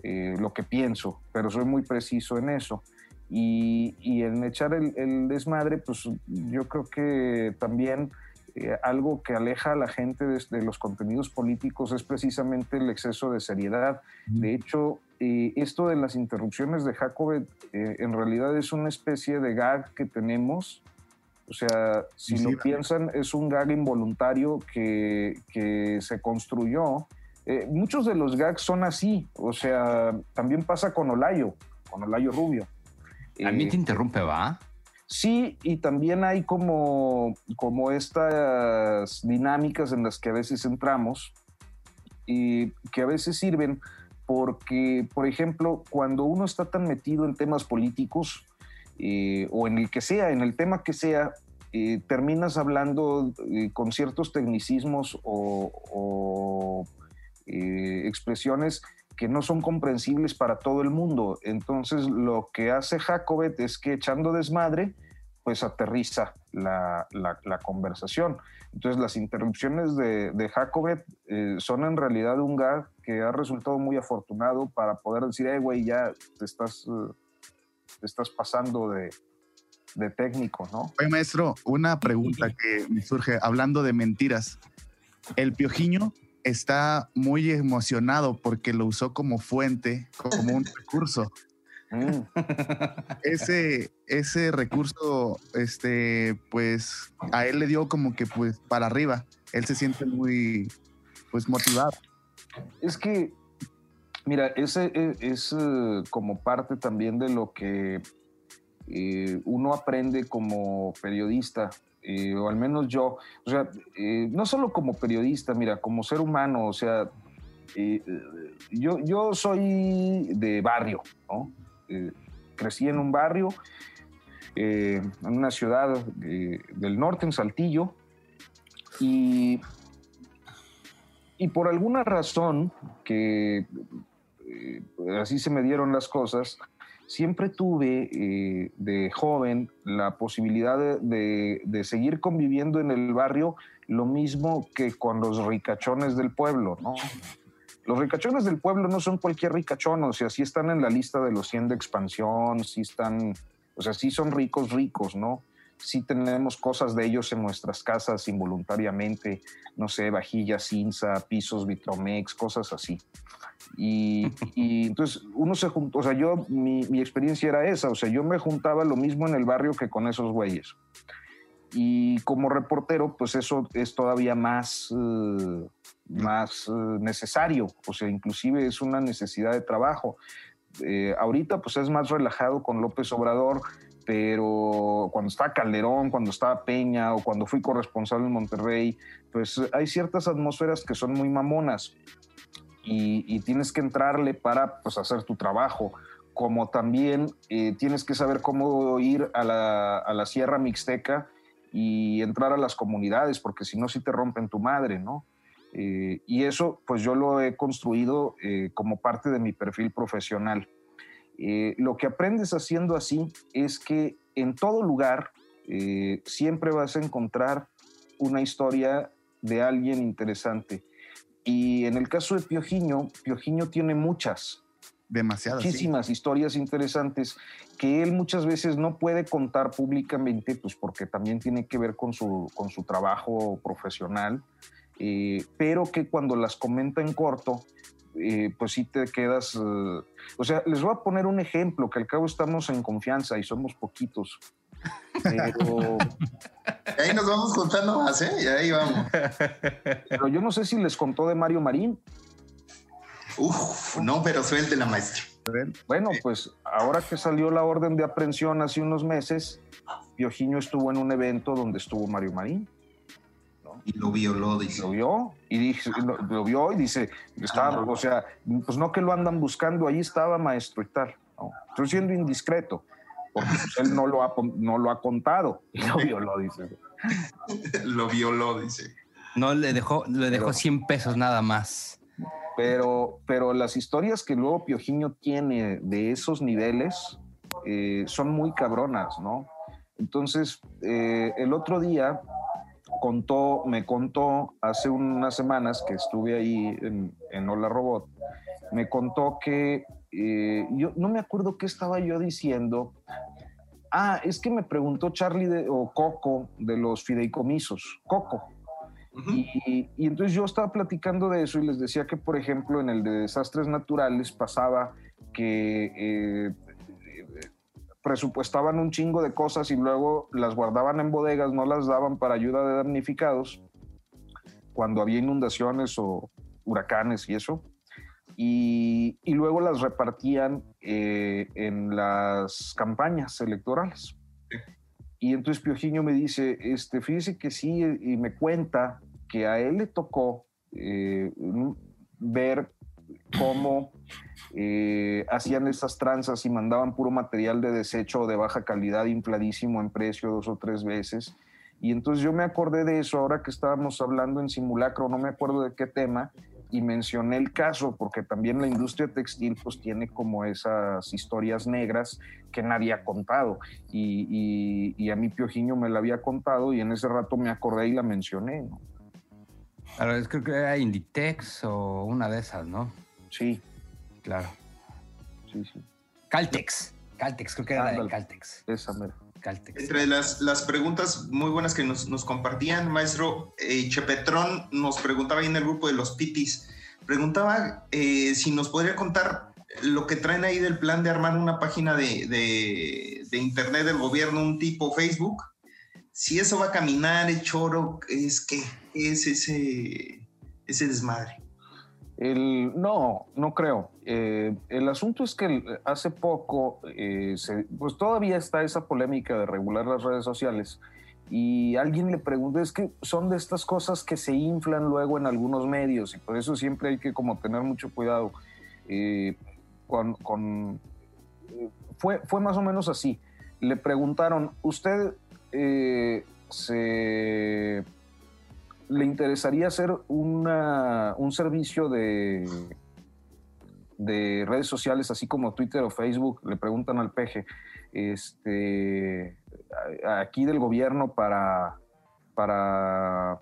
Speaker 2: eh, lo que pienso, pero soy muy preciso en eso. Y, y en echar el, desmadre, pues yo creo que también eh, algo que aleja a la gente de, de, los contenidos políticos es precisamente el exceso de seriedad. De hecho, esto de las interrupciones de Jacobet eh, en realidad es una especie de gag que tenemos O sea, si lo piensan, es un gag involuntario que, que se construyó. Eh, muchos de los gags son así, o sea, también pasa con Olayo, con Olayo Rubio.
Speaker 4: A mí te interrumpe, ¿va?
Speaker 2: Sí, y también hay como, como estas dinámicas en las que a veces entramos y que a veces sirven porque, por ejemplo, cuando uno está tan metido en temas políticos eh, o en el que sea, en el tema que sea, eh, terminas hablando eh, con ciertos tecnicismos o, expresiones que no son comprensibles para todo el mundo. Entonces, lo que hace Jacobet es que echando desmadre, pues aterriza la, la, conversación. Entonces las interrupciones de, de Jacobet eh, son en realidad un gag que ha resultado muy afortunado para poder decir, hey, güey, ya te estás, eh, te estás pasando de, de técnico, ¿no?
Speaker 6: Oye, maestro, una pregunta que me surge, hablando de mentiras. El piojiño está muy emocionado porque lo usó como fuente, como un recurso. Mm. ese, ese recurso, este, pues a él le dio como que pues para arriba. Él se siente muy, pues motivado.
Speaker 2: Es que, mira, ese e, es, eh, como parte también de lo que eh, uno aprende como periodista. Eh, o al menos yo, o sea, no solo como periodista, mira, como ser humano, o sea, yo, yo soy de barrio, ¿no? Eh, crecí en un barrio, eh, en una ciudad eh, del norte, en Saltillo, y, y por alguna razón que así se me dieron las cosas, siempre tuve de joven la posibilidad de, de, seguir conviviendo en el barrio lo mismo que con los ricachones del pueblo, ¿no? los ricachones del pueblo no son cualquier ricachón, o sea, sí están en la lista de los 100 de expansión, sí están, o sea, sí son ricos, ricos, ¿no? Sí tenemos cosas de ellos en nuestras casas involuntariamente, no sé, vajillas Cinza, pisos Vitromex, cosas así. Y, entonces uno se juntó, o sea, yo, mi, mi, experiencia era esa, o sea, yo me juntaba lo mismo en el barrio que con esos güeyes. Y como reportero, pues eso es todavía más... Eh, más eh, necesario, o sea, inclusive es una necesidad de trabajo. Eh, ahorita pues es más relajado con López Obrador, pero cuando está Calderón, cuando estaba Peña o cuando fui corresponsal en Monterrey, pues hay ciertas atmósferas que son muy mamonas y, tienes que entrarle para pues, hacer tu trabajo, como también eh, tienes que saber cómo ir a la, a la Sierra Mixteca y entrar a las comunidades, porque si no, sí te rompen tu madre, ¿no? Eh, y eso, pues yo lo he construido eh, como parte de mi perfil profesional. Eh, lo que aprendes haciendo así es que en todo lugar siempre vas a encontrar una historia de alguien interesante. Y en el caso de Piojiño, Piojiño tiene muchas,
Speaker 6: demasiadas.
Speaker 2: Muchísimas historias interesantes que él muchas veces no puede contar públicamente, pues porque también tiene que ver con su, con su trabajo profesional. Eh, pero que cuando las comenta en corto, eh, pues sí te quedas... Eh, o sea, les voy a poner un ejemplo, que al cabo estamos en confianza y somos poquitos. Pero...
Speaker 3: ahí nos vamos contando más, ¿eh? Y ahí vamos.
Speaker 2: Pero yo no sé si les contó de Mario Marín.
Speaker 3: Uf, no, pero suelte la maestra.
Speaker 2: Bueno, pues ahora que salió la orden de aprehensión hace unos meses, Piojiño estuvo en un evento donde estuvo Mario Marín.
Speaker 3: Y lo violó, dice.
Speaker 2: Lo vio y dice, lo, vio y dice, estaba, o sea, pues no que lo andan buscando, ahí estaba maestro y tal. Estoy siendo indiscreto, porque pues, él no lo, ha, no lo ha contado y lo violó, dice.
Speaker 3: lo violó, dice.
Speaker 4: No, le dejó, le dejó 100 pesos nada más.
Speaker 2: Pero, pero las historias que luego Piojiño tiene de esos niveles eh, son muy cabronas, ¿no? Entonces, eh, el otro día contó, me contó hace unas semanas que estuve ahí en, en Hola Robot, me contó que eh, yo no me acuerdo qué estaba yo diciendo. Ah, es que me preguntó Charlie de, o Coco de los fideicomisos, Coco. y, y, entonces yo estaba platicando de eso y les decía que, por ejemplo, en el de desastres naturales pasaba que eh, presupuestaban un chingo de cosas y luego las guardaban en bodegas, no las daban para ayuda de damnificados cuando había inundaciones o huracanes y eso. Y, luego las repartían eh, en las campañas electorales. Y entonces Piojiño me dice, este, fíjese que sí, y me cuenta que a él le tocó eh, ver cómo eh, hacían estas tranzas y mandaban puro material de desecho de baja calidad infladísimo en precio dos o tres veces. Y entonces yo me acordé de eso ahora que estábamos hablando en simulacro, no me acuerdo de qué tema, y mencioné el caso porque también la industria textil pues tiene como esas historias negras que nadie ha contado y, y, a mí Piojiño me la había contado y en ese rato me acordé y la mencioné. ¿no?
Speaker 4: Claro, creo que era Inditex o una de esas, ¿no?
Speaker 2: Sí.
Speaker 4: Claro.
Speaker 2: Sí, sí.
Speaker 4: Caltex. Caltex, creo que era de Caltex.
Speaker 2: Esa, mera.
Speaker 3: Entre las, las preguntas muy buenas que nos, nos compartían, maestro eh, Chepetrón nos preguntaba ahí en el grupo de los pitis, preguntaba eh, si nos podría contar lo que traen ahí del plan de armar una página de, de, internet del gobierno, un tipo Facebook, si eso va a caminar, el choro, es que es ese, ese desmadre.
Speaker 2: El, no, no creo. Eh, el asunto es que hace poco, eh, pues todavía está esa polémica de regular las redes sociales y alguien le pregunta, es que son de estas cosas que se inflan luego en algunos medios y por eso siempre hay que como tener mucho cuidado eh, fue, fue más o menos así. Le preguntaron, ¿usted se le interesaría hacer una, un servicio de, de redes sociales, así como Twitter o Facebook, le preguntan al peje, este, aquí del gobierno para, para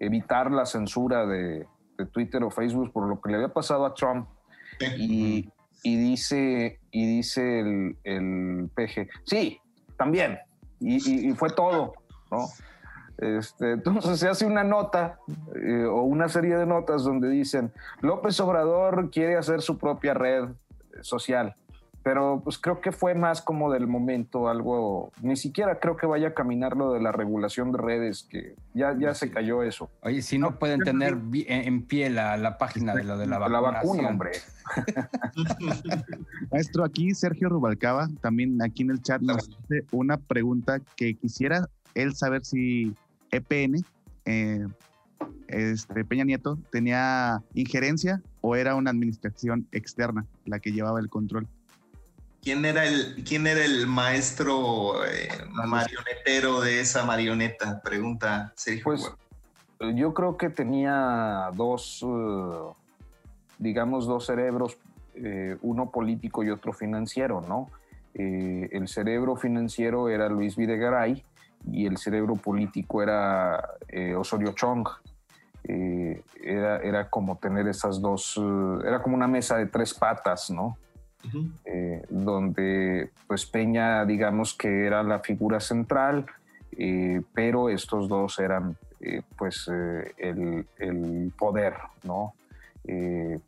Speaker 2: evitar la censura de, Twitter o Facebook por lo que le había pasado a Trump. Y, dice, y dice el, el peje, sí, también. Y, y, fue todo, ¿no? Este, entonces se hace una nota eh, o una serie de notas donde dicen López Obrador quiere hacer su propia red social, pero pues creo que fue más como del momento algo, ni siquiera creo que vaya a caminar lo de la regulación de redes, que ya, ya se cayó eso.
Speaker 4: Oye, si no, pueden tener en pie la, la página de lo de la, la vacuna,
Speaker 2: hombre.
Speaker 6: Maestro, aquí Sergio Rubalcaba, también aquí en el chat, nos hace una pregunta que quisiera él saber si EPN, eh, este, Peña Nieto, tenía injerencia o era una administración externa la que llevaba el control.
Speaker 3: ¿Quién era el, quién era el maestro eh, marionetero de esa marioneta? Pregunta Sergio.
Speaker 2: Pues yo creo que tenía dos, uh, digamos, dos cerebros, eh, uno político y otro financiero, ¿no? el cerebro financiero era Luis Videgaray y el cerebro político era eh, Osorio Chong. Eh, era, era, como tener esas dos, eh, era como una mesa de tres patas, ¿no? donde pues Peña, digamos que era la figura central, pero estos dos eran pues el, el, poder, ¿no? En,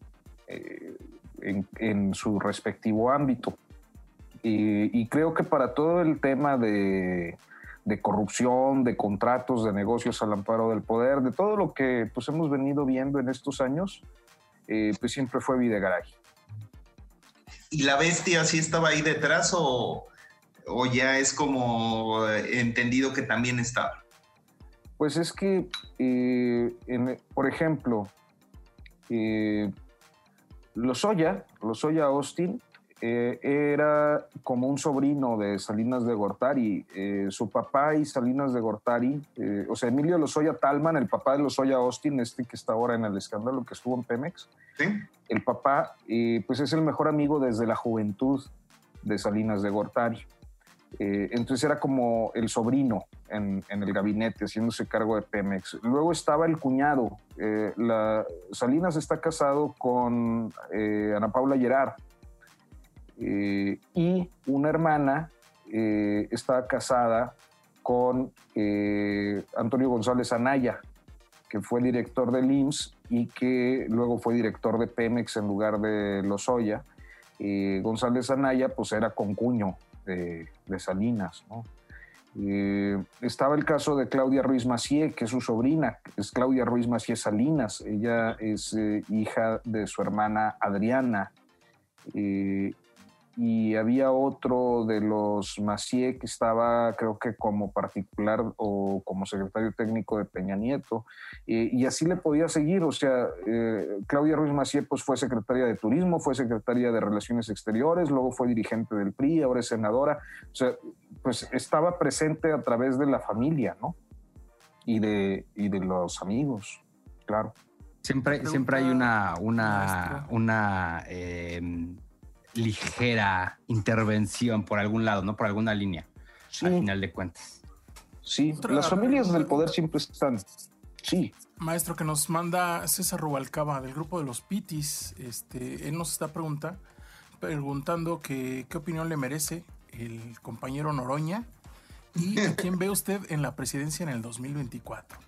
Speaker 2: en, su respectivo ámbito. y creo que para todo el tema de, de corrupción, de contratos, de negocios al amparo del poder, de todo lo que pues, hemos venido viendo en estos años, eh, pues siempre fue Videgaray.
Speaker 3: ¿Y la bestia sí estaba ahí detrás o, o ya es como entendido que también estaba?
Speaker 2: Pues es que, eh, por ejemplo, eh, Lozoya, Lozoya Austin, eh, era como un sobrino de Salinas de Gortari. Eh, su papá y Salinas de Gortari, eh, o sea, Emilio Lozoya Talman, el papá de Lozoya Austin, este que está ahora en el escándalo que estuvo en Pemex. El papá, pues es el mejor amigo desde la juventud de Salinas de Gortari. entonces era como el sobrino en, el gabinete, haciéndose cargo de Pemex. Luego estaba el cuñado. la, Salinas está casado con Ana Paula Gerard, eh, y una hermana eh, está casada con eh, Antonio González Anaya, que fue director del IMSS y que luego fue director de Pemex en lugar de Lozoya. González Anaya pues era concuño de, Salinas, ¿no? Eh, estaba el caso de Claudia Ruiz Macié, que es su sobrina, es Claudia Ruiz Macié Salinas. Ella es eh, hija de su hermana Adriana. Eh, y había otro de los Macié que estaba, creo que como particular o como secretario técnico de Peña Nieto, y así le podía seguir. O sea, eh, Claudia Ruiz Macié pues, fue secretaria de Turismo, fue secretaria de Relaciones Exteriores, luego fue dirigente del PRI, ahora es senadora. O sea, pues estaba presente a través de la familia, ¿no? Y de, y de los amigos, claro.
Speaker 4: Siempre, siempre hay una, una, una em, ligera intervención por algún lado, ¿no? Por alguna línea, al final de cuentas.
Speaker 2: Sí, las familias del poder siempre están. Sí.
Speaker 7: Maestro, que nos manda César Rubalcaba del grupo de los Pitis, este, él nos está pregunta, preguntando que, qué opinión le merece el compañero Noroña y a quién ve usted en la presidencia en el 2024.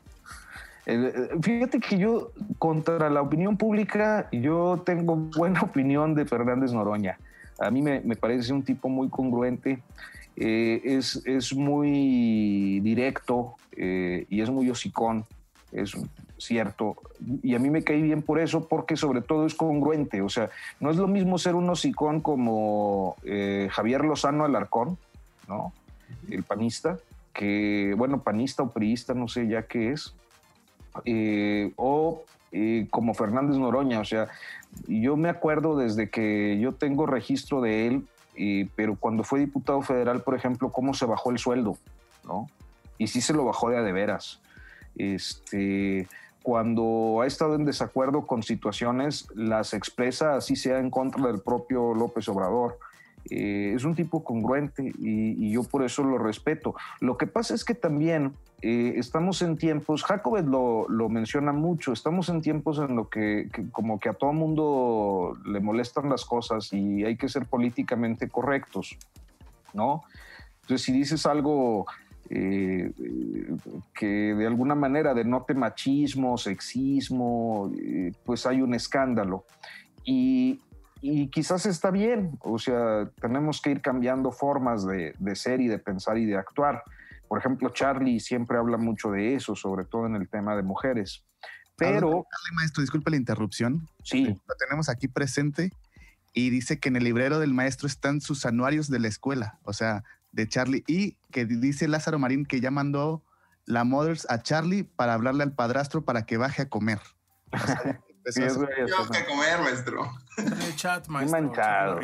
Speaker 2: Eh, fíjate que yo, contra la opinión pública, yo tengo buena opinión de Fernández Noroña. A mí me, parece un tipo muy congruente, eh, es, es, muy directo eh, y es muy hocicón, es cierto. Y a mí me cae bien por eso, porque sobre todo es congruente. O sea, no es lo mismo ser un hocicón como Javier Lozano Alarcón, ¿no? El panista, que, bueno, panista o priista, no sé ya qué es, eh, o eh, como Fernández Noroña, o sea, yo me acuerdo desde que yo tengo registro de él, eh, pero cuando fue diputado federal, por ejemplo, cómo se bajó el sueldo, ¿no? Y sí se lo bajó de a de veras. Este, cuando ha estado en desacuerdo con situaciones, las expresa así sea en contra del propio López Obrador. Es un tipo congruente y, yo por eso lo respeto. Lo que pasa es que también eh, estamos en tiempos, Jacobet lo, lo, menciona mucho, estamos en tiempos en lo que, como que a todo mundo le molestan las cosas y hay que ser políticamente correctos, ¿no? Entonces, si dices algo eh, que de alguna manera denote machismo, sexismo, eh, pues hay un escándalo. Y, y, quizás está bien, o sea, tenemos que ir cambiando formas de, de ser y de pensar y de actuar. Por ejemplo, Charlie siempre habla mucho de eso, sobre todo en el tema de mujeres. Pero...
Speaker 6: maestro, disculpe la interrupción.
Speaker 2: Sí.
Speaker 6: Lo tenemos aquí presente y dice que en el librero del maestro están sus anuarios de la escuela, o sea, de Charlie, y que dice Lázaro Marín que ya mandó la Mothers a Charlie para hablarle al padrastro para que baje a comer.
Speaker 3: Tengo que comer, maestro.
Speaker 7: chat, maestro.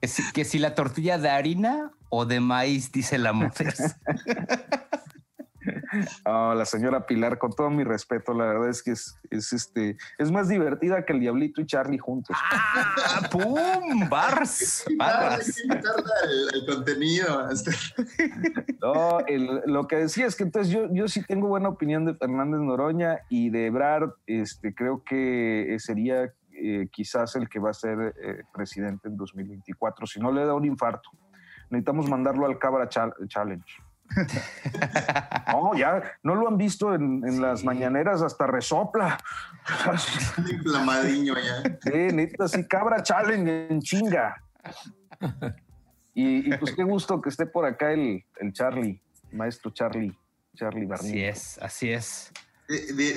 Speaker 4: Que si, que si la tortilla de harina o de maíz, dice la mujer.
Speaker 2: Oh, la señora Pilar, con todo mi respeto, la verdad es que es, este, es más divertida que el Diablito y Charlie juntos.
Speaker 4: ¡Ah! ¡Pum! ¡Bars! ¡Barras!
Speaker 3: El, contenido.
Speaker 2: No, lo que decía es que entonces yo, yo sí tengo buena opinión de Fernández Noroña y de Ebrard, este, creo que sería eh, quizás el que va a ser eh, presidente en 2024, si no le da un infarto. Necesitamos mandarlo al Cabra Challenge. No, ya no lo han visto en, las mañaneras, hasta resopla.
Speaker 3: Inflamadiño ya.
Speaker 2: Sí, neta, sí, cabra challenge en chinga. Y, pues qué gusto que esté por acá el, el Charlie, maestro Charlie, Charlie Barney.
Speaker 4: Así es, así es.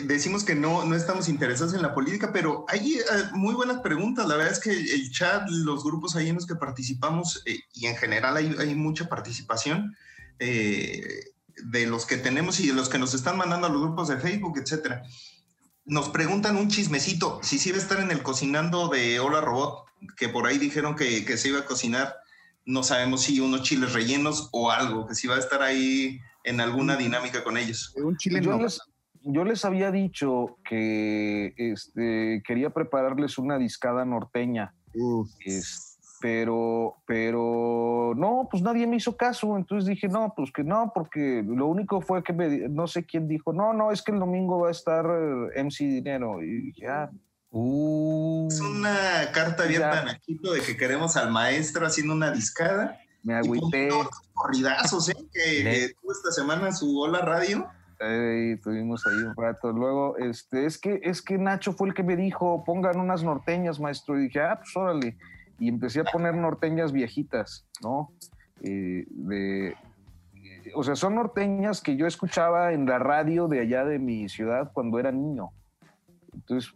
Speaker 3: decimos que no, no estamos interesados en la política, pero hay eh, muy buenas preguntas. La verdad es que el chat, los grupos ahí en los que participamos eh, y en general hay, hay mucha participación. Eh, de los que tenemos y de los que nos están mandando a los grupos de Facebook, etcétera. Nos preguntan un chismecito, si sí va a estar en el cocinando de Hola Robot, que por ahí dijeron que, que se iba a cocinar, no sabemos si unos chiles rellenos o algo, que si va a estar ahí en alguna dinámica con ellos.
Speaker 2: Un chile yo, les, yo les había dicho que este, quería prepararles una discada norteña. Uf. Este, pero, pero no, pues nadie me hizo caso, entonces dije, no, pues que no, porque lo único fue que me, no sé quién dijo, no, no, es que el domingo va a estar eh, MC Dinero, y ya. Ah,
Speaker 3: uh, es una carta abierta en Aquito de que queremos al maestro haciendo una discada.
Speaker 2: Me agüité.
Speaker 3: corridazos, ¿eh? Que, tuvo esta semana su Hola Radio.
Speaker 2: Eh, tuvimos ahí un rato. Luego, este, es que, es que Nacho fue el que me dijo, pongan unas norteñas, maestro. Y dije, ah, pues órale y empecé a poner norteñas viejitas, ¿no? eh, o sea, son norteñas que yo escuchaba en la radio de allá de mi ciudad cuando era niño. Entonces,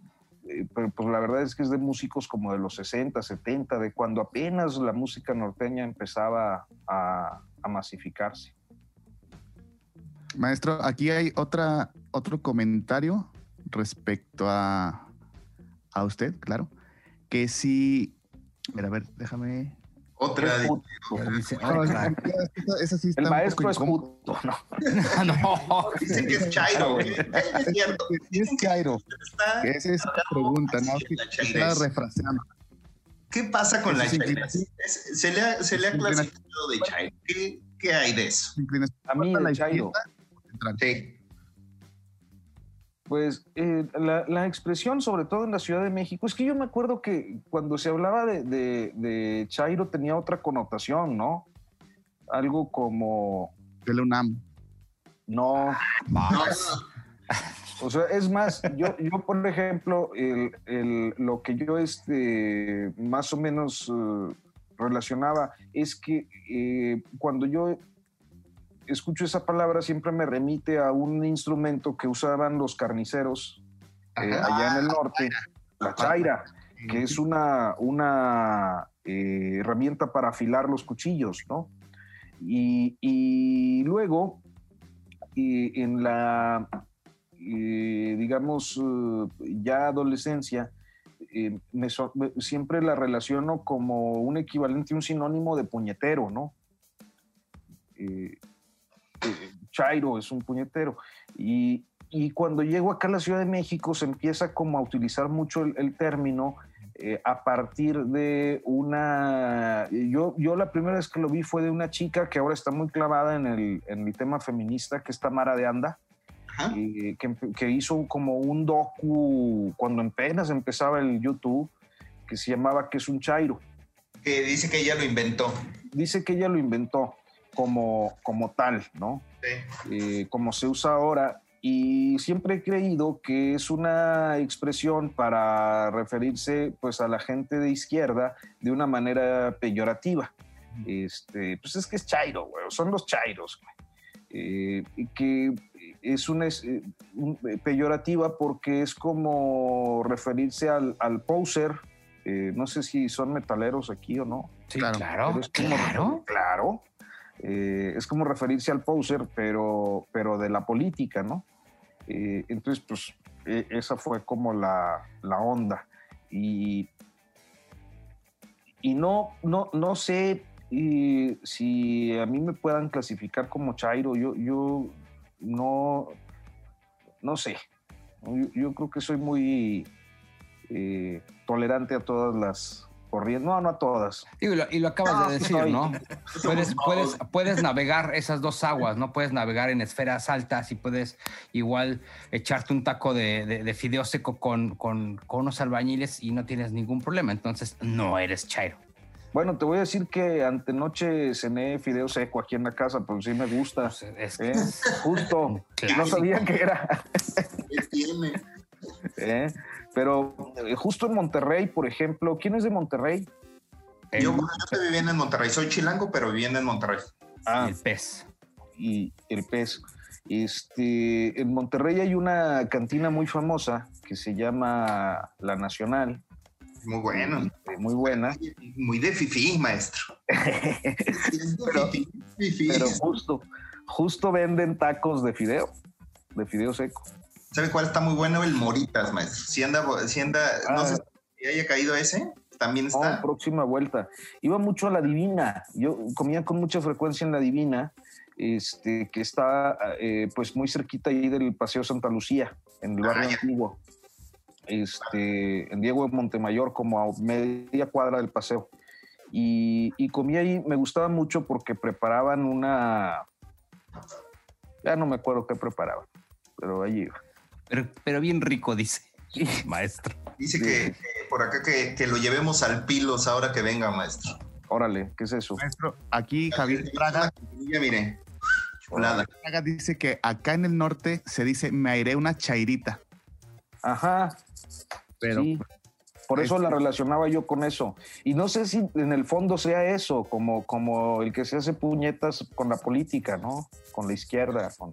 Speaker 2: eh, pues la verdad es que es de músicos como de los 60, 70, de cuando apenas la música norteña empezaba a, a masificarse.
Speaker 6: Maestro, aquí hay otra, otro comentario respecto a, a usted, claro, que si, mira, a ver, déjame,
Speaker 3: Otra.
Speaker 2: Es
Speaker 3: de-
Speaker 2: puto.
Speaker 4: Dice,
Speaker 6: No,
Speaker 4: "Otra".
Speaker 6: esa- esa sí está
Speaker 2: El maestro es puto. No.
Speaker 4: no.
Speaker 3: Dice que es Chairo, güey. Es cierto.
Speaker 6: Es Chairo. Esa es la pregunta, ¿no? Está refraseando.
Speaker 3: ¿Qué pasa con la.
Speaker 6: Es-
Speaker 3: Se le ha, se le ha clasificado de Chairo. ¿Qué, qué hay de eso?
Speaker 2: A mí,
Speaker 6: la
Speaker 2: Chairo.
Speaker 3: Sí.
Speaker 2: Pues eh, la, la expresión, sobre todo en la Ciudad de México, es que yo me acuerdo que cuando se hablaba de, de- de Chairo tenía otra connotación, ¿no? Algo como,
Speaker 6: De la UNAM.
Speaker 2: no,
Speaker 3: No,
Speaker 2: o sea, es más, yo, yo por ejemplo, el- el- lo que yo este, más o menos eh, relacionaba es que eh, cuando yo escucho esa palabra siempre me remite a un instrumento que usaban los carniceros eh, allá en el norte, la chaira, que es una, una eh, herramienta para afilar los cuchillos, ¿no? Y, y luego, eh, en la, eh, digamos, ya adolescencia, me- siempre la relaciono como un equivalente, un sinónimo de puñetero, ¿no? Eh, Chairo es un puñetero. Y, y cuando llego acá a la Ciudad de México se empieza como a utilizar mucho el, el término eh, a partir de una... Yo, yo la primera vez que lo vi fue de una chica que ahora está muy clavada en el, en el tema feminista, que es Tamara de Anda, eh, que, que hizo como un docu cuando apenas empezaba el YouTube, que se llamaba que es un Chairo.
Speaker 3: Que dice que ella lo inventó.
Speaker 2: Dice que ella lo inventó como, como tal, ¿no?
Speaker 3: Sí.
Speaker 2: eh, como se usa ahora. Y siempre he creído que es una expresión para referirse pues, a la gente de izquierda de una manera peyorativa. Este, pues es que es chairo, güey, son los chairos, güey. Eh, y que es una es, eh, un- eh, peyorativa porque es como referirse al, al poser. eh, no sé si son metaleros aquí o no.
Speaker 4: Sí,
Speaker 6: Claro.
Speaker 4: claro,
Speaker 2: es como-
Speaker 4: claro.
Speaker 2: Claro. Eh, es como referirse al poser, pero, pero de la política, ¿no? Eh, entonces, pues, e- esa fue como la, la onda. Y, y no, no, no sé eh, si a mí me puedan clasificar como Chairo. Yo, yo no, no sé. Yo, creo que soy muy tolerante a todas las corrientes. No, no a todas.
Speaker 4: Y, lo, y lo acabas
Speaker 2: No,
Speaker 4: de decir, ¿no? Puedes, puedes, puedes navegar esas dos aguas, ¿no? Puedes navegar en esferas altas y puedes igual echarte un taco de, de, de fideo seco con, con, con unos albañiles y no tienes ningún problema. Entonces, no eres chairo.
Speaker 2: Bueno, te voy a decir que antenoche cené fideo seco aquí en la casa, pero sí me gusta.
Speaker 4: Pues, es
Speaker 2: ¿eh? Justo. No sabía que era.
Speaker 3: ¿Qué tiene?
Speaker 2: ¿eh? Pero eh, justo en Monterrey, por ejemplo, ¿quién es de Monterrey?
Speaker 4: el,
Speaker 3: Yo, bueno, yo estoy viviendo en Monterrey. Soy chilango, pero viviendo en Monterrey.
Speaker 2: Ah,
Speaker 4: el pez.
Speaker 2: y el pez. Este, en Monterrey hay una cantina muy famosa que se llama La Nacional,
Speaker 3: Muy bueno.
Speaker 2: eh, muy buena,
Speaker 3: Muy de fifí, maestro.
Speaker 2: Pero- pero justo, justo venden tacos de fideo, de fideo seco.
Speaker 3: ¿Sabe cuál está muy bueno? El Moritas, maestro. Si anda, si anda, no
Speaker 2: Ah.
Speaker 3: sé si haya caído ese, también
Speaker 2: No,
Speaker 3: está.
Speaker 2: próxima vuelta. Iba mucho a la Divina. Yo comía con mucha frecuencia en la Divina, este, que está eh, pues muy cerquita ahí del Paseo Santa Lucía, en el
Speaker 3: Ah,
Speaker 2: barrio
Speaker 3: ya.
Speaker 2: antiguo. Este, en Diego de Montemayor, como a media cuadra del paseo. Y, y comí ahí, me gustaba mucho porque preparaban una. Ya no me acuerdo qué preparaban, pero allí iba.
Speaker 4: Pero, pero bien rico, dice. Maestro.
Speaker 3: Dice que, que por acá que, que lo llevemos al Pilos ahora que venga, maestro.
Speaker 2: Órale, ¿qué es eso?
Speaker 6: Maestro, aquí Javier Praga,
Speaker 3: Ya mire. Chulada.
Speaker 6: Praga dice que acá en el norte se dice me airé una chairita.
Speaker 2: Ajá.
Speaker 6: Pero
Speaker 2: sí. Por eso la relacionaba yo con eso. Y no sé si en el fondo sea eso, como, como el que se hace puñetas con la política, ¿no? Con la izquierda, con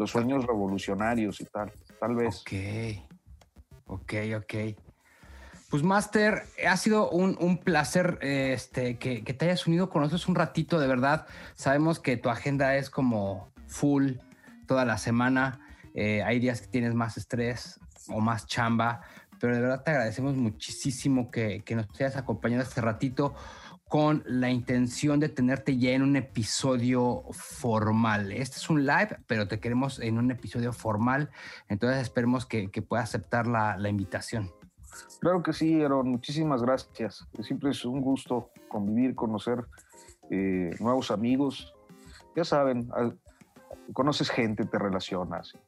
Speaker 2: los sueños revolucionarios y tal, tal vez.
Speaker 4: Ok, ok, ok. Pues Master, ha sido un, placer este, que, te hayas unido con nosotros un ratito, de verdad. Sabemos que tu agenda es como full toda la semana. Eh, hay días que tienes más estrés o más chamba, pero de verdad te agradecemos muchísimo que, nos hayas acompañado este ratito con la intención de tenerte ya en un episodio formal. Este es un live, pero te queremos en un episodio formal, entonces esperemos que, puedas aceptar la, la invitación.
Speaker 2: Claro que sí, Aaron. Muchísimas gracias. Siempre es un gusto convivir, conocer eh, nuevos amigos. Ya saben, conoces gente, te relacionas.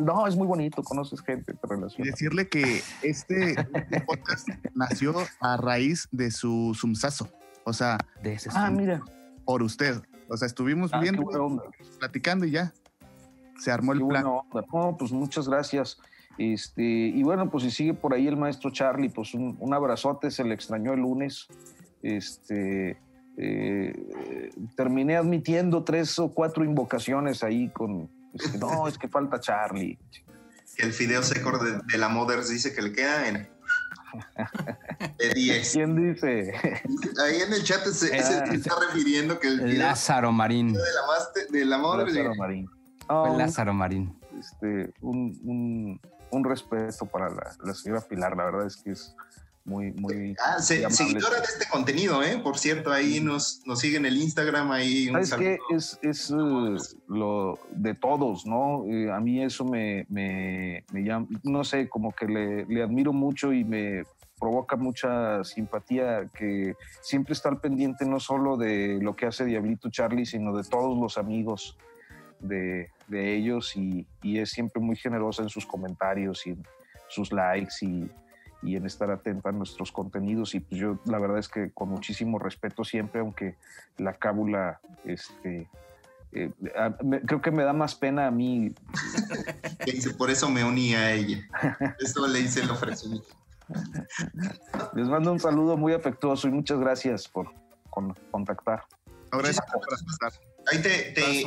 Speaker 2: No, es muy bonito, conoces gente, te relacionas.
Speaker 6: Y decirle que este, podcast nació a raíz de su sumsazo. O sea,
Speaker 4: de ese
Speaker 2: ah, mira.
Speaker 6: por usted. O sea, estuvimos ah, viendo, platicando y ya se armó el plan.
Speaker 2: No, pues muchas gracias. Este, y bueno, pues si sigue por ahí el maestro Charlie, pues un, abrazote, se le extrañó el lunes. Este, eh, terminé admitiendo tres o cuatro invocaciones ahí con, no, es que falta Charlie.
Speaker 3: El fideo seco de, la Mothers dice que le queda en de 10.
Speaker 2: ¿Quién dice?
Speaker 3: Ahí en el chat se, ah, está refiriendo que el
Speaker 4: Lázaro Marín.
Speaker 3: De la, de la
Speaker 2: Lázaro Marín.
Speaker 4: Lázaro Marín.
Speaker 2: Este, un, un respeto para la, señora Pilar, la verdad es que es muy, muy.
Speaker 3: Ah, seguidora de este contenido, ¿eh? Por cierto, ahí nos, nos siguen el Instagram, ahí.
Speaker 2: ¿Sabes qué? Es, es uh, lo de todos, ¿no? Eh, a mí eso me, me, me, llama, no sé, como que le, le admiro mucho y me provoca mucha simpatía que siempre está al pendiente no solo de lo que hace Diablito Charlie, sino de todos los amigos de, de ellos y, y, es siempre muy generosa en sus comentarios y sus likes y, y, en estar atenta a nuestros contenidos. Y pues yo la verdad es que con muchísimo respeto siempre, aunque la cábula, este, eh, creo que me da más pena a mí.
Speaker 3: Por eso me uní a ella. Eso le hice el ofrecimiento.
Speaker 2: Les mando un saludo muy afectuoso y muchas gracias por contactar.
Speaker 3: Ahora es Ahí te, te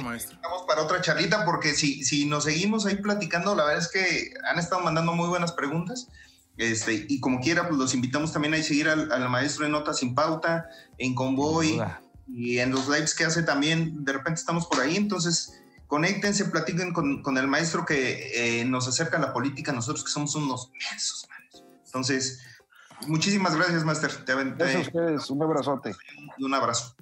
Speaker 3: para otra charlita porque si, si nos seguimos ahí platicando, la verdad es que han estado mandando muy buenas preguntas. Este, y como quiera, pues los invitamos también a seguir al, maestro de Notas sin Pauta, en Convoy y en los lives que hace también. De repente estamos por ahí, entonces conéctense, platiquen con, con el maestro que eh, nos acerca a la política, nosotros que somos unos mensos, Entonces, muchísimas gracias, Master.
Speaker 2: gracias a ustedes, un abrazote.
Speaker 3: Un abrazo.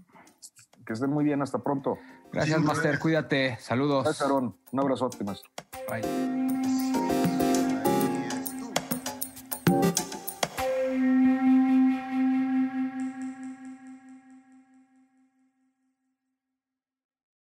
Speaker 2: Que estén muy bien, hasta pronto.
Speaker 4: Gracias, Master. Cuídate. Saludos.
Speaker 2: Gracias, Aaron. Un abrazote, maestro.
Speaker 4: Bye.